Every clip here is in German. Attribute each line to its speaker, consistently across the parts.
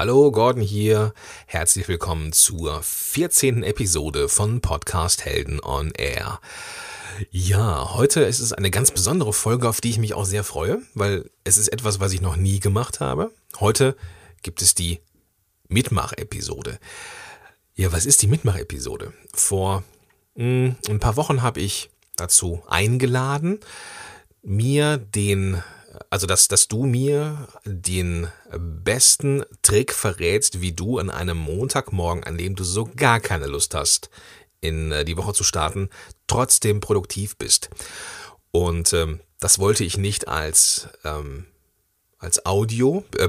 Speaker 1: Hallo, Gordon hier. Herzlich willkommen zur 14. Episode von Podcast Helden on Air. Ja, heute ist es eine ganz besondere Folge, auf die ich mich auch sehr freue, weil es ist etwas, was ich noch nie gemacht habe. Heute gibt es die Mitmach-Episode. Ja, was ist die Mitmach-Episode? Vor mh, hm, ein paar Wochen habe ich dazu eingeladen, mir den also dass, dass du mir den besten Trick verrätst, wie du an einem Montagmorgen, an dem du so gar keine Lust hast, in äh, die Woche zu starten, trotzdem produktiv bist. Und ähm, das wollte ich nicht als ähm, als Audio, äh,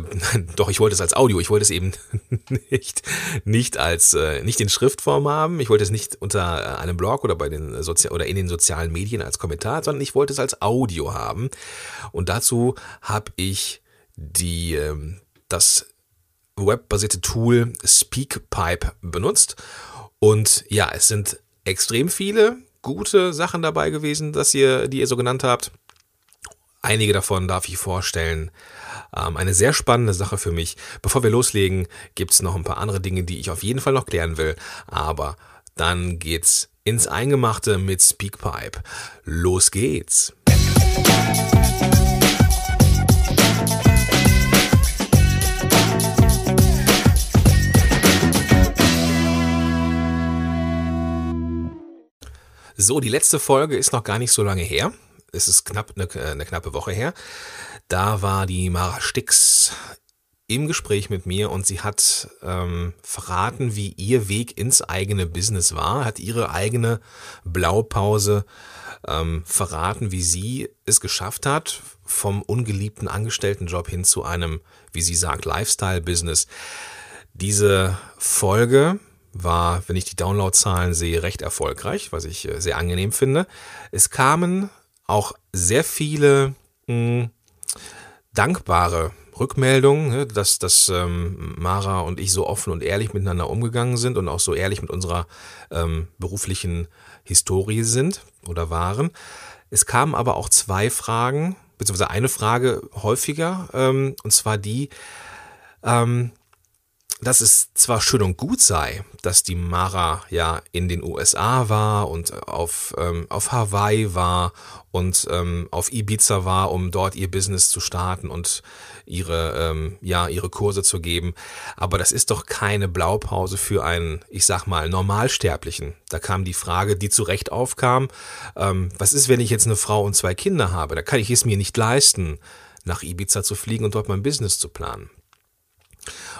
Speaker 1: doch ich wollte es als Audio, ich wollte es eben nicht nicht als äh, nicht in Schriftform haben, ich wollte es nicht unter äh, einem Blog oder bei den Sozi oder in den sozialen Medien als Kommentar, sondern ich wollte es als Audio haben. Und dazu habe ich die äh, das webbasierte Tool Speakpipe benutzt. Und ja, es sind extrem viele gute Sachen dabei gewesen, dass ihr die ihr so genannt habt. Einige davon darf ich vorstellen. Ähm, eine sehr spannende Sache für mich. Bevor wir loslegen, gibt es noch ein paar andere Dinge, die ich auf jeden Fall noch klären will. Aber dann geht's ins Eingemachte mit Speakpipe. Los geht's! So, die letzte Folge ist noch gar nicht so lange her. Es ist knapp eine, eine knappe Woche her. Da war die Mara Stix im Gespräch mit mir und sie hat ähm, verraten, wie ihr Weg ins eigene Business war, hat ihre eigene Blaupause ähm, verraten, wie sie es geschafft hat, vom ungeliebten Angestelltenjob hin zu einem, wie sie sagt, Lifestyle-Business. Diese Folge war, wenn ich die Downloadzahlen sehe, recht erfolgreich, was ich äh, sehr angenehm finde. Es kamen auch sehr viele mh, hm, dankbare Rückmeldung, ne, dass, dass ähm, Mara und ich so offen und ehrlich miteinander umgegangen sind und auch so ehrlich mit unserer ähm, beruflichen Historie sind oder waren. Es kamen aber auch zwei Fragen, beziehungsweise eine Frage häufiger, ähm, und zwar die, ähm, dass es zwar schön und gut sei, dass die Mara ja in den USA war und auf, ähm, auf Hawaii war und ähm, auf Ibiza war, um dort ihr Business zu starten und ihre, ähm, ja, ihre Kurse zu geben. Aber das ist doch keine Blaupause für einen, ich sag mal, Normalsterblichen. Da kam die Frage, die zu Recht aufkam, ähm, was ist, wenn ich jetzt eine Frau und zwei Kinder habe? Da kann ich es mir nicht leisten, nach Ibiza zu fliegen und dort mein Business zu planen.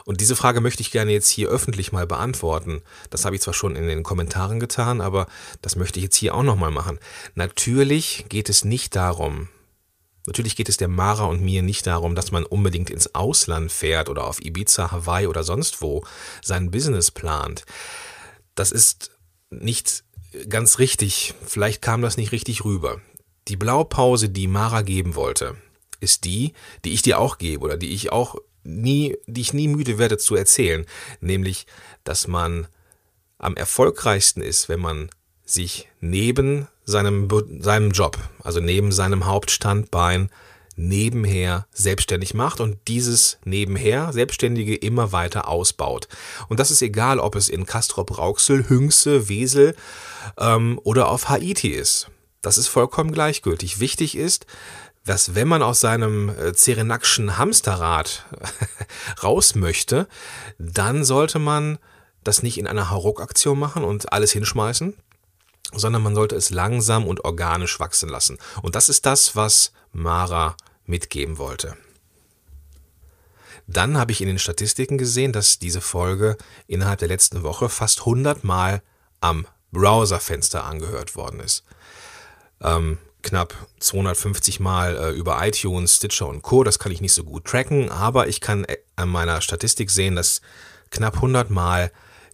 Speaker 1: Und diese Frage möchte ich gerne jetzt hier öffentlich mal beantworten. Das habe ich zwar schon in den Kommentaren getan, aber das möchte ich jetzt hier auch nochmal machen. Natürlich geht es nicht darum, Natürlich geht es der Mara und mir nicht darum, dass man unbedingt ins Ausland fährt oder auf Ibiza, Hawaii oder sonst wo sein Business plant. Das ist nicht ganz richtig. Vielleicht kam das nicht richtig rüber. Die Blaupause, die Mara geben wollte, ist die, die ich dir auch gebe oder die ich auch nie, die ich nie müde werde zu erzählen, nämlich, dass man am erfolgreichsten ist, wenn man sich neben seinem, seinem Job, also neben seinem Hauptstandbein, nebenher selbstständig macht und dieses nebenher Selbstständige immer weiter ausbaut. Und das ist egal, ob es in Castrop Rauxel, Hünxe, Wesel ähm, oder auf Haiti ist. Das ist vollkommen gleichgültig. Wichtig ist, dass wenn man aus seinem äh, Zerenakschen Hamsterrad raus möchte, dann sollte man das nicht in einer Hauruck-Aktion machen und alles hinschmeißen, sondern man sollte es langsam und organisch wachsen lassen. Und das ist das, was Mara mitgeben wollte. Dann habe ich in den Statistiken gesehen, dass diese Folge innerhalb der letzten Woche fast 100 Mal am Browserfenster angehört worden ist. Ähm, knapp 250 Mal äh, über iTunes, Stitcher und Co. Das kann ich nicht so gut tracken, aber ich kann äh, an meiner Statistik sehen, dass knapp 100 Mal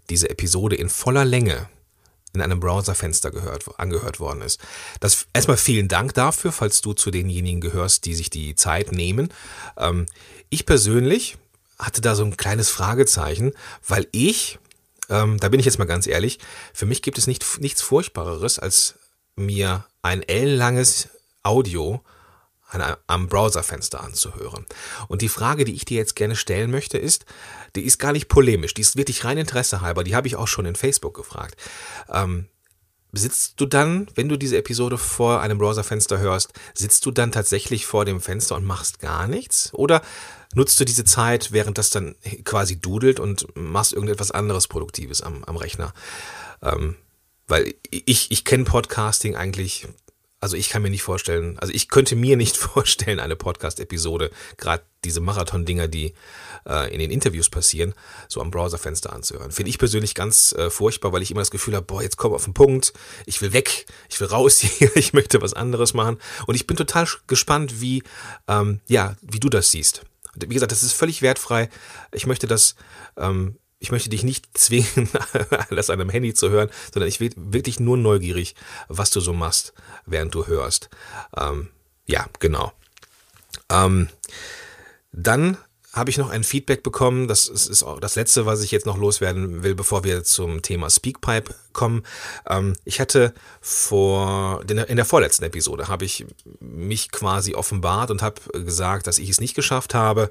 Speaker 1: diese Episode in voller Länge in einem Browserfenster gehört, angehört worden ist. Das erstmal vielen Dank dafür, falls du zu denjenigen gehörst, die sich die Zeit nehmen. Ähm, ich persönlich hatte da so ein kleines Fragezeichen, weil ich, ähm, da bin ich jetzt mal ganz ehrlich, für mich gibt es nicht, nichts Furchtbareres, als mir ein ellenlanges Audio am Browserfenster anzuhören. Und die Frage, die ich dir jetzt gerne stellen möchte, ist, die ist gar nicht polemisch, die ist wirklich rein Interesse halber, die habe ich auch schon in Facebook gefragt. Ähm, sitzt du dann, wenn du diese Episode vor einem Browserfenster hörst, sitzt du dann tatsächlich vor dem Fenster und machst gar nichts? Oder nutzt du diese Zeit, während das dann quasi dudelt und machst irgendetwas anderes Produktives am, am Rechner? Ähm, weil ich, ich kenne Podcasting eigentlich also ich kann mir nicht vorstellen, also ich könnte mir nicht vorstellen, eine Podcast-Episode, gerade diese Marathon-Dinger, die äh, in den Interviews passieren, so am Browserfenster anzuhören. Finde ich persönlich ganz äh, furchtbar, weil ich immer das Gefühl habe, boah, jetzt komm auf den Punkt, ich will weg, ich will raus hier, ich möchte was anderes machen. Und ich bin total gespannt, wie, ähm, ja, wie du das siehst. Wie gesagt, das ist völlig wertfrei. Ich möchte das ähm, ich möchte dich nicht zwingen, das an einem Handy zu hören, sondern ich bin wirklich nur neugierig, was du so machst, während du hörst. Ähm, ja, genau. Ähm, dann habe ich noch ein Feedback bekommen. Das ist auch das letzte, was ich jetzt noch loswerden will, bevor wir zum Thema Speakpipe kommen. Ähm, ich hatte vor in der vorletzten Episode habe ich mich quasi offenbart und habe gesagt, dass ich es nicht geschafft habe,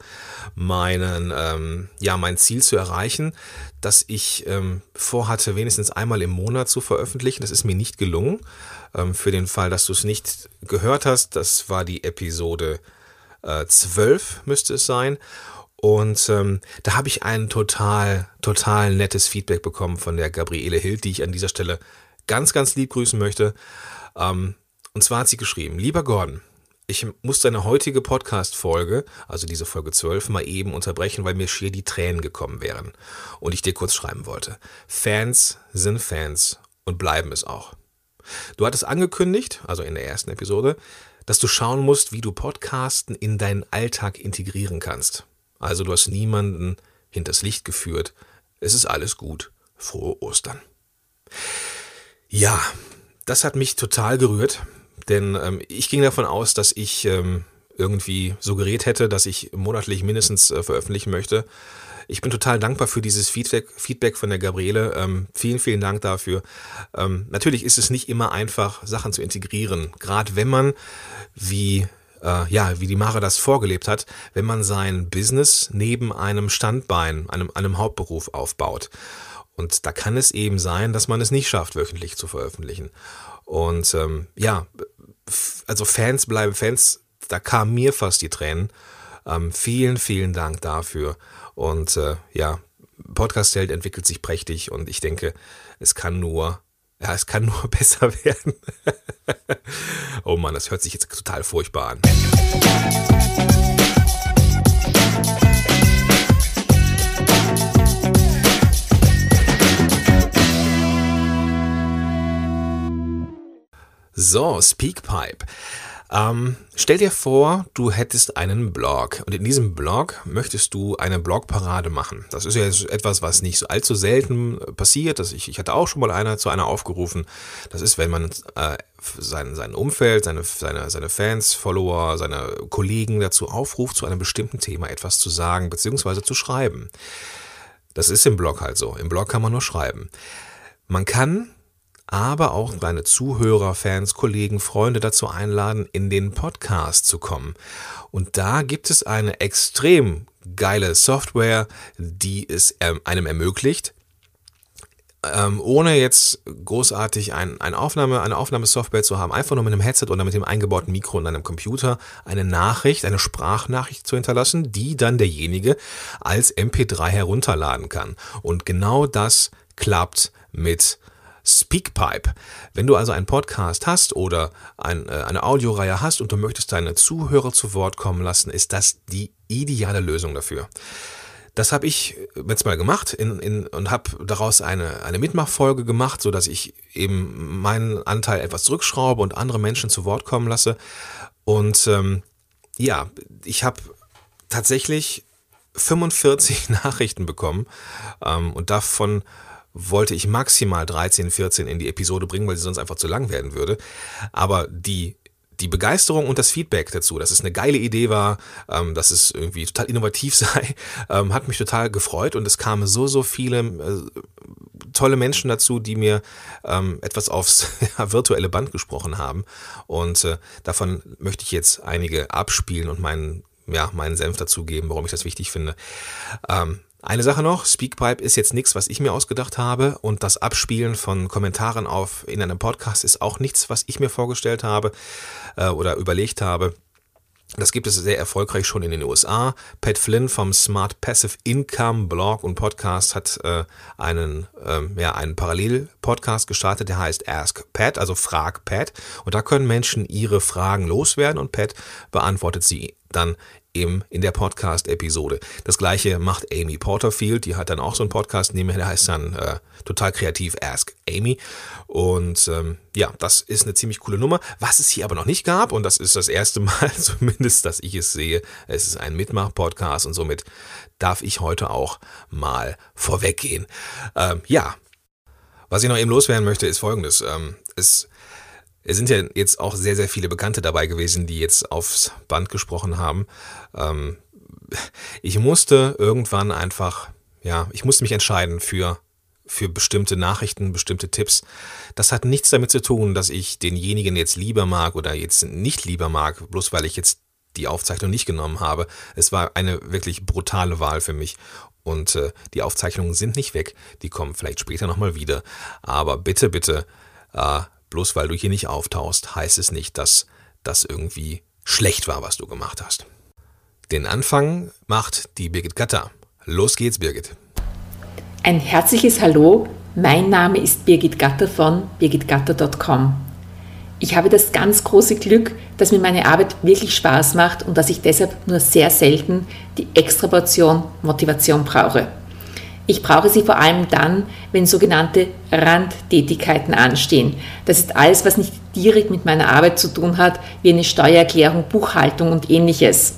Speaker 1: meinen ähm, ja mein Ziel zu erreichen, dass ich ähm, vorhatte, wenigstens einmal im Monat zu veröffentlichen. Das ist mir nicht gelungen. für den Fall, dass du es nicht gehört hast, das war die Episode äh, 12 müsste es sein. Und ähm, da habe ich ein total, total nettes Feedback bekommen von der Gabriele Hild, die ich an dieser Stelle ganz, ganz lieb grüßen möchte. Ähm, und zwar hat sie geschrieben, lieber Gordon, ich muss deine heutige Podcast-Folge, also diese Folge 12, mal eben unterbrechen, weil mir schier die Tränen gekommen wären. Und ich dir kurz schreiben wollte. Fans sind Fans und bleiben es auch. Du hattest angekündigt, also in der ersten Episode, dass du schauen musst, wie du Podcasten in deinen Alltag integrieren kannst. Also du hast niemanden hinters Licht geführt. Es ist alles gut. Frohe Ostern. Ja, das hat mich total gerührt, denn ähm, ich ging davon aus, dass ich ähm, irgendwie suggeriert hätte, dass ich monatlich mindestens äh, veröffentlichen möchte. Ich bin total dankbar für dieses Feedback, Feedback von der Gabriele. Ähm, vielen, vielen Dank dafür. Ähm, natürlich ist es nicht immer einfach, Sachen zu integrieren. Gerade wenn man, wie äh, ja, wie die Mara das vorgelebt hat, wenn man sein Business neben einem Standbein, einem, einem Hauptberuf aufbaut. Und da kann es eben sein, dass man es nicht schafft, wöchentlich zu veröffentlichen. Und ähm, ja, also Fans bleiben Fans, da kamen mir fast die Tränen. Ähm, vielen, vielen Dank dafür. Und äh, ja, Podcast Held entwickelt sich prächtig und ich denke, es kann nur ja, es kann nur besser werden. oh Mann, das hört sich jetzt total furchtbar an. So, Speakpipe. Ähm, stell dir vor, du hättest einen Blog und in diesem Blog möchtest du eine Blogparade machen. Das ist ja etwas, was nicht so allzu selten passiert. Das ich, ich hatte auch schon mal einer zu einer aufgerufen. Das ist, wenn man äh, sein, sein Umfeld, seine, seine, seine Fans, Follower, seine Kollegen dazu aufruft, zu einem bestimmten Thema etwas zu sagen bzw. zu schreiben. Das ist im Blog halt so. Im Blog kann man nur schreiben. Man kann aber auch deine Zuhörer, Fans, Kollegen, Freunde dazu einladen, in den Podcast zu kommen. Und da gibt es eine extrem geile Software, die es ähm, einem ermöglicht, ähm, ohne jetzt großartig ein, ein Aufnahme, eine Aufnahmesoftware zu haben, einfach nur mit einem Headset oder mit dem eingebauten Mikro und einem Computer eine Nachricht, eine Sprachnachricht zu hinterlassen, die dann derjenige als MP3 herunterladen kann. Und genau das klappt mit Speakpipe. Wenn du also einen Podcast hast oder ein, äh, eine Audioreihe hast und du möchtest deine Zuhörer zu Wort kommen lassen, ist das die ideale Lösung dafür. Das habe ich jetzt mal gemacht in, in, und habe daraus eine, eine Mitmachfolge gemacht, so dass ich eben meinen Anteil etwas zurückschraube und andere Menschen zu Wort kommen lasse. Und ähm, ja, ich habe tatsächlich 45 Nachrichten bekommen ähm, und davon wollte ich maximal 13, 14 in die Episode bringen, weil sie sonst einfach zu lang werden würde. Aber die die Begeisterung und das Feedback dazu, dass es eine geile Idee war, ähm, dass es irgendwie total innovativ sei, ähm, hat mich total gefreut und es kamen so, so viele äh, tolle Menschen dazu, die mir ähm, etwas aufs virtuelle Band gesprochen haben. Und äh, davon möchte ich jetzt einige abspielen und meinen, ja, meinen Senf dazugeben, warum ich das wichtig finde. Eine Sache noch, Speakpipe ist jetzt nichts, was ich mir ausgedacht habe und das Abspielen von Kommentaren auf in einem Podcast ist auch nichts, was ich mir vorgestellt habe äh, oder überlegt habe. Das gibt es sehr erfolgreich schon in den USA. Pat Flynn vom Smart Passive Income Blog und Podcast hat äh, einen, ähm, ja, einen Parallel-Podcast gestartet, der heißt Ask Pat, also Frag Pat. Und da können Menschen ihre Fragen loswerden und Pat beantwortet sie dann im, in der Podcast-Episode. Das gleiche macht Amy Porterfield, die hat dann auch so einen Podcast nebenher, der heißt dann äh, total kreativ Ask Amy. Und ähm, ja, das ist eine ziemlich coole Nummer. Was es hier aber noch nicht gab, und das ist das erste Mal zumindest, dass ich es sehe, es ist ein Mitmach-Podcast und somit darf ich heute auch mal vorweggehen. Ähm, ja, was ich noch eben loswerden möchte, ist folgendes. Ähm, es es sind ja jetzt auch sehr, sehr viele Bekannte dabei gewesen, die jetzt aufs Band gesprochen haben. Ähm, ich musste irgendwann einfach, ja, ich musste mich entscheiden für, für bestimmte Nachrichten, bestimmte Tipps. Das hat nichts damit zu tun, dass ich denjenigen jetzt lieber mag oder jetzt nicht lieber mag, bloß weil ich jetzt die Aufzeichnung nicht genommen habe. Es war eine wirklich brutale Wahl für mich. Und äh, die Aufzeichnungen sind nicht weg. Die kommen vielleicht später nochmal wieder. Aber bitte, bitte, äh, Bloß weil du hier nicht auftauchst, heißt es nicht, dass das irgendwie schlecht war, was du gemacht hast. Den Anfang macht die Birgit Gatter. Los geht's, Birgit.
Speaker 2: Ein herzliches Hallo. Mein Name ist Birgit Gatter von birgitgatter.com. Ich habe das ganz große Glück, dass mir meine Arbeit wirklich Spaß macht und dass ich deshalb nur sehr selten die Extraportion Motivation brauche. Ich brauche sie vor allem dann, wenn sogenannte Randtätigkeiten anstehen. Das ist alles, was nicht direkt mit meiner Arbeit zu tun hat, wie eine Steuererklärung, Buchhaltung und ähnliches.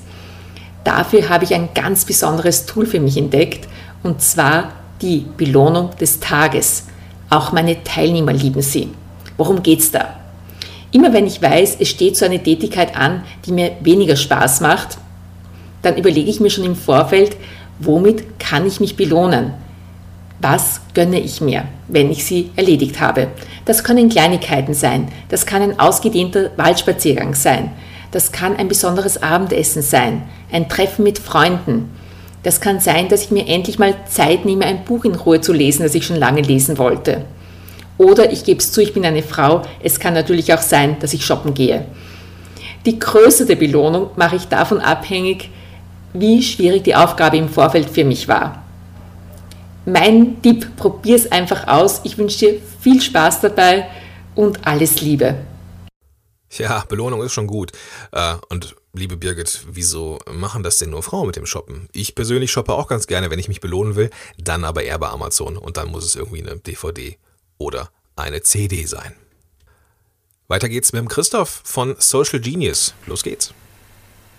Speaker 2: Dafür habe ich ein ganz besonderes Tool für mich entdeckt, und zwar die Belohnung des Tages. Auch meine Teilnehmer lieben sie. Worum geht es da? Immer wenn ich weiß, es steht so eine Tätigkeit an, die mir weniger Spaß macht, dann überlege ich mir schon im Vorfeld, Womit kann ich mich belohnen? Was gönne ich mir, wenn ich sie erledigt habe? Das können Kleinigkeiten sein, das kann ein ausgedehnter Waldspaziergang sein, das kann ein besonderes Abendessen sein, ein Treffen mit Freunden. Das kann sein, dass ich mir endlich mal Zeit nehme, ein Buch in Ruhe zu lesen, das ich schon lange lesen wollte. Oder ich gebe es zu, ich bin eine Frau, es kann natürlich auch sein, dass ich shoppen gehe. Die Größe der Belohnung mache ich davon abhängig, wie schwierig die Aufgabe im Vorfeld für mich war. Mein Tipp, probier es einfach aus. Ich wünsche dir viel Spaß dabei und alles Liebe.
Speaker 1: Ja, Belohnung ist schon gut. Äh, und liebe Birgit, wieso machen das denn nur Frauen mit dem Shoppen? Ich persönlich shoppe auch ganz gerne, wenn ich mich belohnen will, dann aber eher bei Amazon und dann muss es irgendwie eine DVD oder eine CD sein. Weiter geht's mit dem Christoph von Social Genius. Los geht's.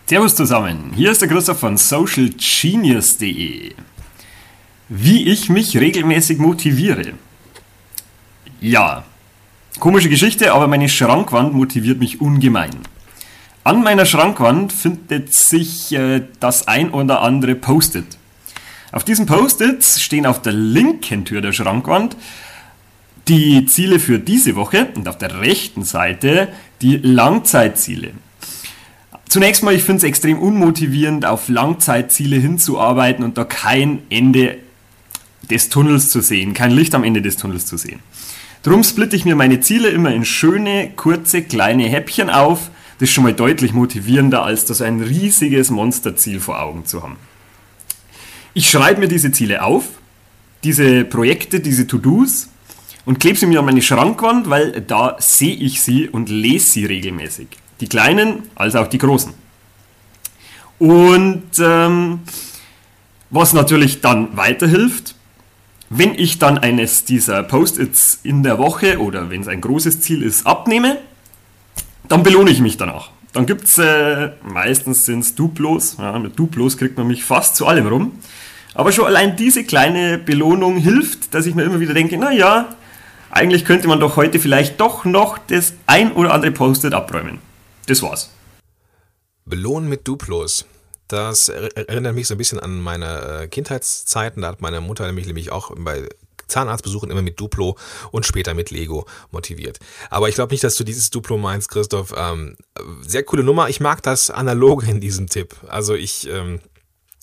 Speaker 3: Servus zusammen, hier ist der Christoph von socialgenius.de. Wie ich mich regelmäßig motiviere. Ja, komische Geschichte, aber meine Schrankwand motiviert mich ungemein. An meiner Schrankwand findet sich äh, das ein oder andere Post-it. Auf diesen Post-its stehen auf der linken Tür der Schrankwand die Ziele für diese Woche und auf der rechten Seite die Langzeitziele. Zunächst mal, ich finde es extrem unmotivierend, auf Langzeitziele hinzuarbeiten und da kein Ende des Tunnels zu sehen, kein Licht am Ende des Tunnels zu sehen. Drum splitte ich mir meine Ziele immer in schöne, kurze, kleine Häppchen auf. Das ist schon mal deutlich motivierender, als das ein riesiges Monsterziel vor Augen zu haben. Ich schreibe mir diese Ziele auf, diese Projekte, diese To-Dos und klebe sie mir an meine Schrankwand, weil da sehe ich sie und lese sie regelmäßig. Die kleinen als auch die großen. Und ähm, was natürlich dann weiterhilft, wenn ich dann eines dieser Post-its in der Woche oder wenn es ein großes Ziel ist, abnehme, dann belohne ich mich danach. Dann gibt es, äh, meistens sind es Duplos, ja, mit Duplos kriegt man mich fast zu allem rum. Aber schon allein diese kleine Belohnung hilft, dass ich mir immer wieder denke, naja, eigentlich könnte man doch heute vielleicht doch noch das ein oder andere Post-it abräumen. Das war's.
Speaker 1: Belohnen mit Duplos. Das erinnert mich so ein bisschen an meine äh, Kindheitszeiten. Da hat meine Mutter nämlich, nämlich auch bei Zahnarztbesuchen immer mit Duplo und später mit Lego motiviert. Aber ich glaube nicht, dass du dieses Duplo meinst, Christoph. Ähm, sehr coole Nummer. Ich mag das Analoge in diesem Tipp. Also ich, ähm,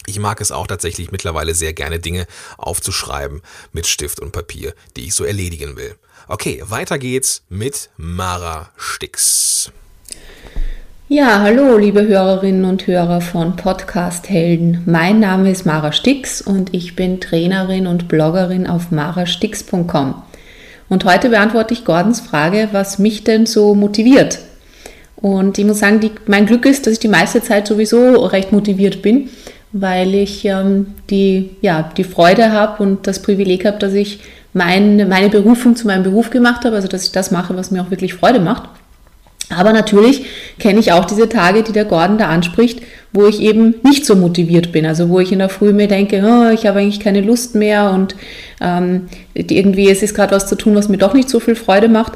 Speaker 1: ich mag es auch tatsächlich mittlerweile sehr gerne, Dinge aufzuschreiben mit Stift und Papier, die ich so erledigen will. Okay, weiter geht's mit Mara Stix.
Speaker 4: Ja, hallo, liebe Hörerinnen und Hörer von Podcast Helden. Mein Name ist Mara Stix und ich bin Trainerin und Bloggerin auf marastix.com. Und heute beantworte ich Gordons Frage, was mich denn so motiviert. Und ich muss sagen, die, mein Glück ist, dass ich die meiste Zeit sowieso recht motiviert bin, weil ich ähm, die, ja, die Freude habe und das Privileg habe, dass ich mein, meine Berufung zu meinem Beruf gemacht habe, also dass ich das mache, was mir auch wirklich Freude macht. Aber natürlich kenne ich auch diese Tage, die der Gordon da anspricht, wo ich eben nicht so motiviert bin. Also wo ich in der Früh mir denke, oh, ich habe eigentlich keine Lust mehr und ähm, irgendwie es ist gerade was zu tun, was mir doch nicht so viel Freude macht.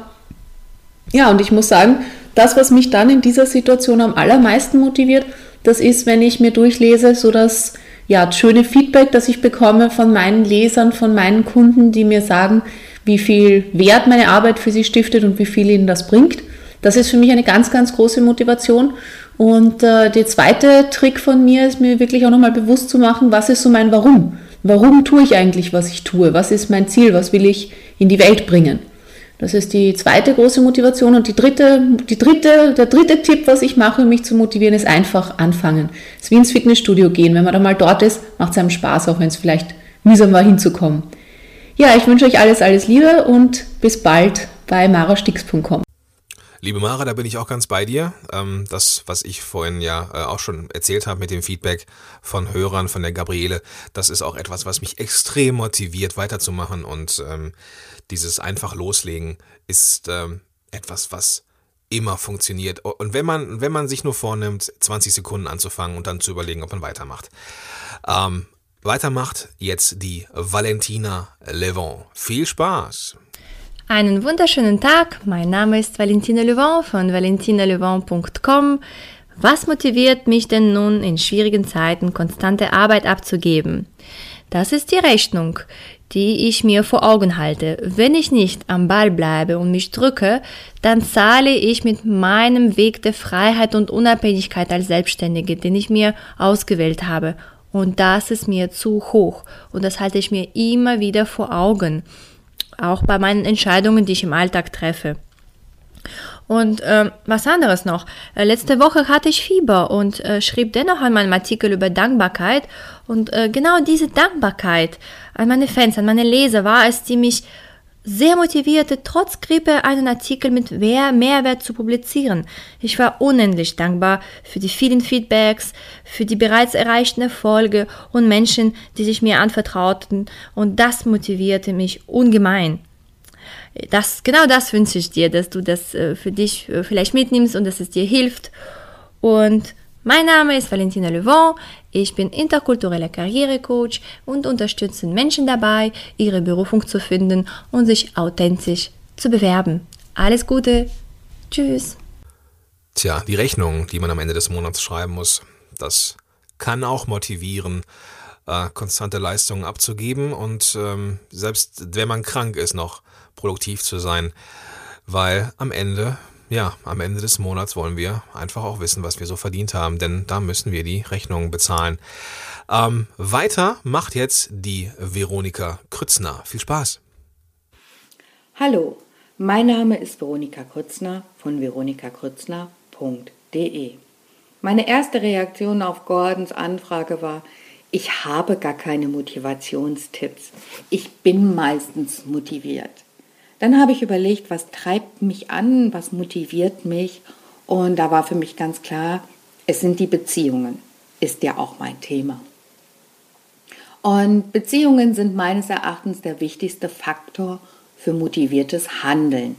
Speaker 4: Ja, und ich muss sagen, das, was mich dann in dieser Situation am allermeisten motiviert, das ist, wenn ich mir durchlese, so das ja, schöne Feedback, das ich bekomme von meinen Lesern, von meinen Kunden, die mir sagen, wie viel Wert meine Arbeit für sie stiftet und wie viel ihnen das bringt. Das ist für mich eine ganz, ganz große Motivation. Und äh, der zweite Trick von mir ist mir wirklich auch nochmal bewusst zu machen, was ist so mein Warum? Warum tue ich eigentlich, was ich tue? Was ist mein Ziel? Was will ich in die Welt bringen? Das ist die zweite große Motivation. Und die dritte, die dritte, der dritte Tipp, was ich mache, um mich zu motivieren, ist einfach anfangen. Es ist wie ins Fitnessstudio gehen. Wenn man da mal dort ist, macht es einem Spaß, auch wenn es vielleicht mühsam war, hinzukommen. Ja, ich wünsche euch alles, alles Liebe und bis bald bei marastix.com.
Speaker 1: Liebe Mara, da bin ich auch ganz bei dir. Ähm, das, was ich vorhin ja äh, auch schon erzählt habe mit dem Feedback von Hörern, von der Gabriele, das ist auch etwas, was mich extrem motiviert, weiterzumachen. Und ähm, dieses einfach loslegen ist ähm, etwas, was immer funktioniert. Und wenn man, wenn man sich nur vornimmt, 20 Sekunden anzufangen und dann zu überlegen, ob man weitermacht. Weitermacht jetzt die Valentina Levent. Viel Spaß!
Speaker 5: Einen wunderschönen Tag. Mein Name ist Valentina Levent von valentinalevent.com. Was motiviert mich denn nun in schwierigen Zeiten konstante Arbeit abzugeben? Das ist die Rechnung, die ich mir vor Augen halte. Wenn ich nicht am Ball bleibe und mich drücke, dann zahle ich mit meinem Weg der Freiheit und Unabhängigkeit als Selbstständige, den ich mir ausgewählt habe. Und das ist mir zu hoch. Und das halte ich mir immer wieder vor Augen auch bei meinen Entscheidungen, die ich im Alltag treffe. Und äh, was anderes noch. Äh, letzte Woche hatte ich Fieber und äh, schrieb dennoch an meinem Artikel über Dankbarkeit. Und äh, genau diese Dankbarkeit an meine Fans, an meine Leser war es, die mich sehr motivierte, trotz Grippe einen Artikel mit mehr Mehrwert zu publizieren. Ich war unendlich dankbar für die vielen Feedbacks, für die bereits erreichten Erfolge und Menschen, die sich mir anvertrauten und das motivierte mich ungemein. Das, genau das wünsche ich dir, dass du das äh, für dich äh, vielleicht mitnimmst und dass es dir hilft. Und mein Name ist Valentina Levent. Ich bin interkultureller Karrierecoach und unterstütze Menschen dabei, ihre Berufung zu finden und sich authentisch zu bewerben. Alles Gute. Tschüss.
Speaker 1: Tja, die Rechnung, die man am Ende des Monats schreiben muss, das kann auch motivieren, äh, konstante Leistungen abzugeben und ähm, selbst wenn man krank ist, noch produktiv zu sein, weil am Ende ja, am Ende des Monats wollen wir einfach auch wissen, was wir so verdient haben, denn da müssen wir die Rechnungen bezahlen. Ähm, weiter macht jetzt die Veronika Krützner. Viel Spaß.
Speaker 6: Hallo, mein Name ist Veronika Krützner von veronikakrützner.de. Meine erste Reaktion auf Gordons Anfrage war, ich habe gar keine Motivationstipps. Ich bin meistens motiviert. Dann habe ich überlegt, was treibt mich an, was motiviert mich. Und da war für mich ganz klar, es sind die Beziehungen, ist ja auch mein Thema. Und Beziehungen sind meines Erachtens der wichtigste Faktor für motiviertes Handeln.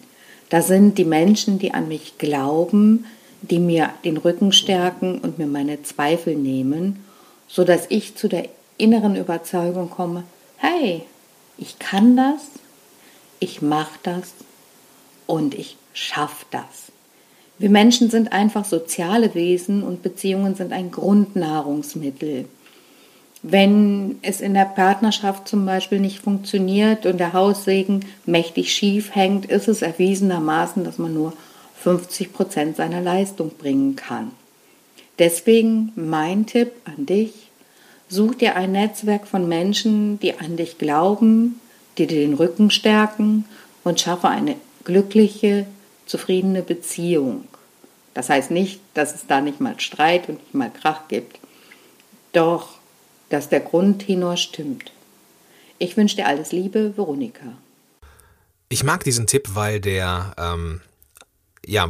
Speaker 6: Da sind die Menschen, die an mich glauben, die mir den Rücken stärken und mir meine Zweifel nehmen, so dass ich zu der inneren Überzeugung komme, hey, ich kann das, ich mache das und ich schaffe das. Wir Menschen sind einfach soziale Wesen und Beziehungen sind ein Grundnahrungsmittel. Wenn es in der Partnerschaft zum Beispiel nicht funktioniert und der Haussegen mächtig schief hängt, ist es erwiesenermaßen, dass man nur 50 Prozent seiner Leistung bringen kann. Deswegen mein Tipp an dich, such dir ein Netzwerk von Menschen, die an dich glauben, die dir den Rücken stärken und schaffe eine glückliche, zufriedene Beziehung. Das heißt nicht, dass es da nicht mal Streit und nicht mal Krach gibt. Doch, dass der Grundtenor stimmt. Ich wünsche dir alles Liebe, Veronika.
Speaker 1: Ich mag diesen Tipp, weil der ähm, ja,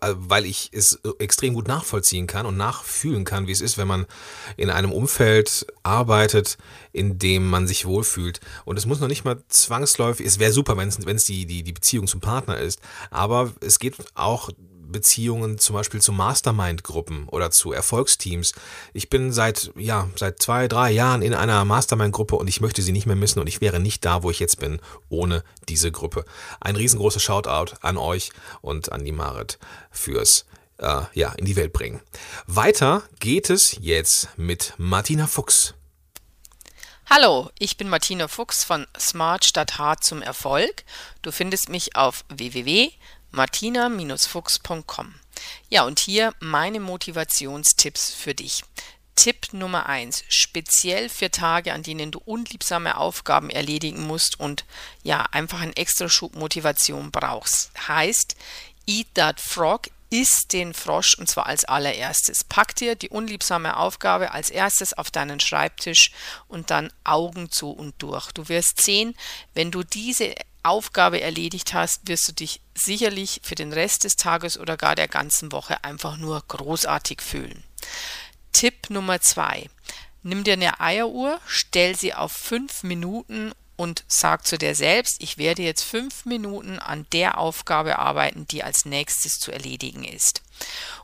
Speaker 1: äh, weil ich es extrem gut nachvollziehen kann und nachfühlen kann, wie es ist, wenn man in einem Umfeld arbeitet, in dem man sich wohlfühlt. Und es muss noch nicht mal zwangsläufig, es wäre super, wenn es, wenn es die, die, die Beziehung zum Partner ist, aber es geht auch Beziehungen zum Beispiel zu Mastermind-Gruppen oder zu Erfolgsteams. Ich bin seit, ja, seit zwei, drei Jahren in einer Mastermind-Gruppe und ich möchte sie nicht mehr missen und ich wäre nicht da, wo ich jetzt bin, ohne diese Gruppe. Ein riesengroßes Shoutout an euch und an die Marit fürs äh, ja, in die Welt bringen. Weiter geht es jetzt mit Martina Fuchs.
Speaker 7: Hallo, ich bin Martina Fuchs von Smart statt Hart zum Erfolg. Du findest mich auf www martina-fuchs.com. Ja, und hier meine Motivationstipps für dich. Tipp Nummer eins: speziell für Tage, an denen du unliebsame Aufgaben erledigen musst und ja, einfach einen extra Schub Motivation brauchst. Heißt, Eat That Frog, iss den Frosch und zwar als allererstes. Pack dir die unliebsame Aufgabe als erstes auf deinen Schreibtisch und dann Augen zu und durch. Du wirst sehen, wenn du diese Aufgabe erledigt hast, wirst du dich sicherlich für den Rest des Tages oder gar der ganzen Woche einfach nur großartig fühlen. Tipp Nummer zwei. Nimm dir eine Eieruhr, stell sie auf fünf Minuten und sag zu dir selbst, ich werde jetzt fünf Minuten an der Aufgabe arbeiten, die als nächstes zu erledigen ist.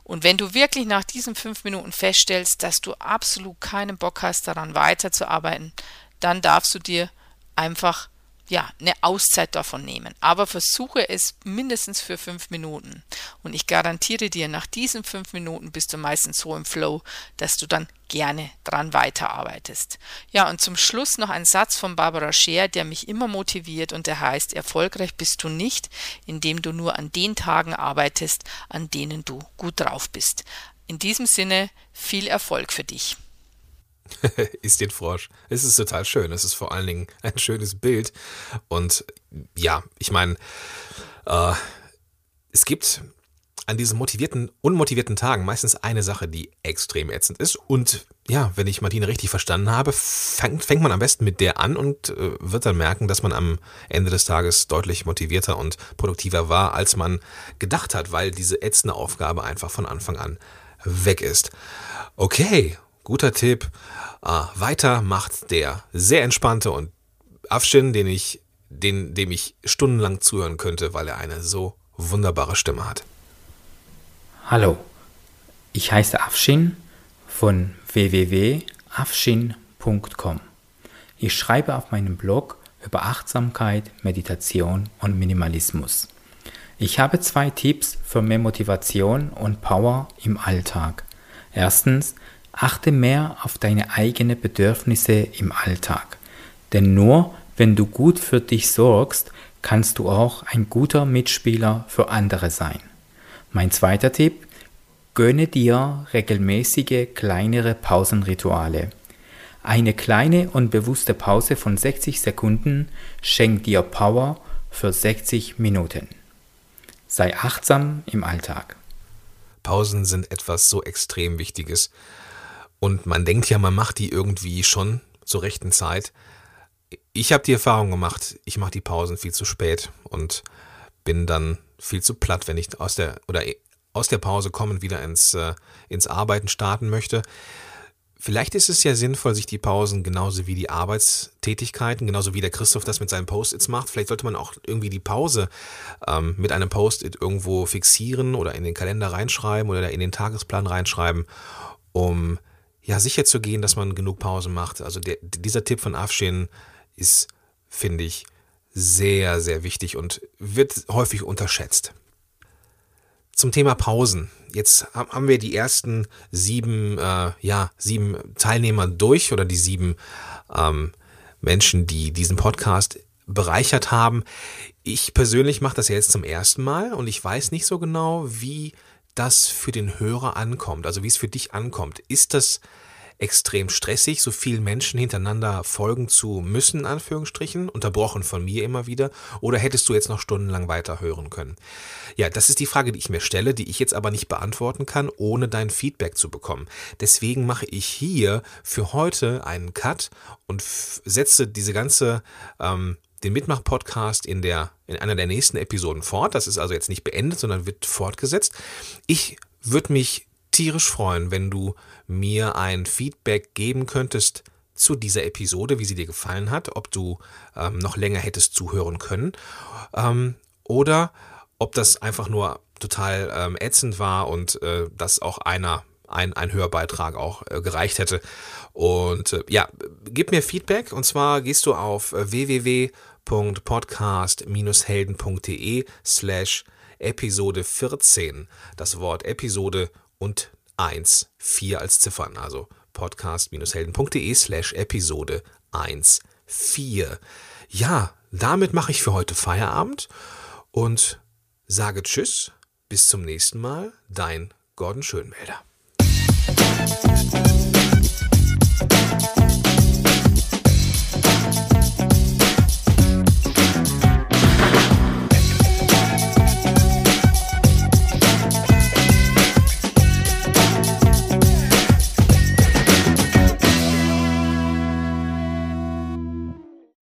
Speaker 7: Und wenn du wirklich nach diesen fünf Minuten feststellst, dass du absolut keinen Bock hast, daran weiterzuarbeiten, dann darfst du dir einfach ja, eine Auszeit davon nehmen. Aber versuche es mindestens für fünf Minuten. Und ich garantiere dir, nach diesen fünf Minuten bist du meistens so im Flow, dass du dann gerne dran weiterarbeitest. Ja, und zum Schluss noch ein Satz von Barbara Scher, der mich immer motiviert und der heißt, erfolgreich bist du nicht, indem du nur an den Tagen arbeitest, an denen du gut drauf bist. In diesem Sinne viel Erfolg für dich.
Speaker 1: ist den Frosch. Es ist total schön. Es ist vor allen Dingen ein schönes Bild. Und ja, ich meine, äh, es gibt an diesen motivierten, unmotivierten Tagen meistens eine Sache, die extrem ätzend ist. Und ja, wenn ich Martine richtig verstanden habe, fängt, fängt man am besten mit der an und äh, wird dann merken, dass man am Ende des Tages deutlich motivierter und produktiver war, als man gedacht hat, weil diese ätzende Aufgabe einfach von Anfang an weg ist. Okay, guter Tipp. Äh, weiter macht der sehr entspannte und Afshin, den ich, den, dem ich stundenlang zuhören könnte, weil er eine so wunderbare Stimme hat.
Speaker 8: Hallo, ich heiße Afshin von www.afshin.com. Ich schreibe auf meinem Blog über Achtsamkeit, Meditation und Minimalismus. Ich habe zwei Tipps für mehr Motivation und Power im Alltag. Erstens, Achte mehr auf deine eigenen Bedürfnisse im Alltag. Denn nur wenn du gut für dich sorgst, kannst du auch ein guter Mitspieler für andere sein. Mein zweiter Tipp, gönne dir regelmäßige kleinere Pausenrituale. Eine kleine und bewusste Pause von 60 Sekunden schenkt dir Power für 60 Minuten. Sei achtsam im Alltag.
Speaker 1: Pausen sind etwas so extrem Wichtiges. Und man denkt ja, man macht die irgendwie schon zur rechten Zeit. Ich habe die Erfahrung gemacht, ich mache die Pausen viel zu spät und bin dann viel zu platt, wenn ich aus der oder aus der Pause kommen wieder ins, äh, ins Arbeiten starten möchte. Vielleicht ist es ja sinnvoll, sich die Pausen genauso wie die Arbeitstätigkeiten, genauso wie der Christoph das mit seinen Post-its macht. Vielleicht sollte man auch irgendwie die Pause ähm, mit einem Post-it irgendwo fixieren oder in den Kalender reinschreiben oder in den Tagesplan reinschreiben, um ja, sicher zu gehen, dass man genug Pause macht. Also der, dieser Tipp von Afshin ist, finde ich, sehr, sehr wichtig und wird häufig unterschätzt. zum Thema Pausen. Jetzt haben wir die ersten sieben, äh, ja, sieben Teilnehmer durch oder die sieben ähm, Menschen, die diesen Podcast bereichert haben. Ich persönlich mache das ja jetzt zum ersten Mal und ich weiß nicht so genau, wie das für den Hörer ankommt, also wie es für dich ankommt. Ist das extrem stressig, so vielen Menschen hintereinander folgen zu müssen, in Anführungsstrichen, unterbrochen von mir immer wieder, oder hättest du jetzt noch stundenlang weiterhören können? Ja, das ist die Frage, die ich mir stelle, die ich jetzt aber nicht beantworten kann, ohne dein Feedback zu bekommen. Deswegen mache ich hier für heute einen Cut und setze diese ganze ähm, den Mitmach-Podcast in, in einer der nächsten Episoden fort. Das ist also jetzt nicht beendet, sondern wird fortgesetzt. Ich würde mich tierisch freuen, wenn du mir ein Feedback geben könntest zu dieser Episode, wie sie dir gefallen hat, ob du ähm, noch länger hättest zuhören können ähm, oder ob das einfach nur total ähm, ätzend war und äh, dass auch einer ein, ein Hörbeitrag auch äh, gereicht hätte. Und äh, ja, gib mir Feedback und zwar gehst du auf äh, www.podcast-helden.de slash Episode 14. Das Wort Episode und 1, 4 als Ziffern, also podcast-helden.de slash Episode 1, 4. Ja, damit mache ich für heute Feierabend und sage Tschüss, bis zum nächsten Mal, dein Gordon Schönmelder. Thank you.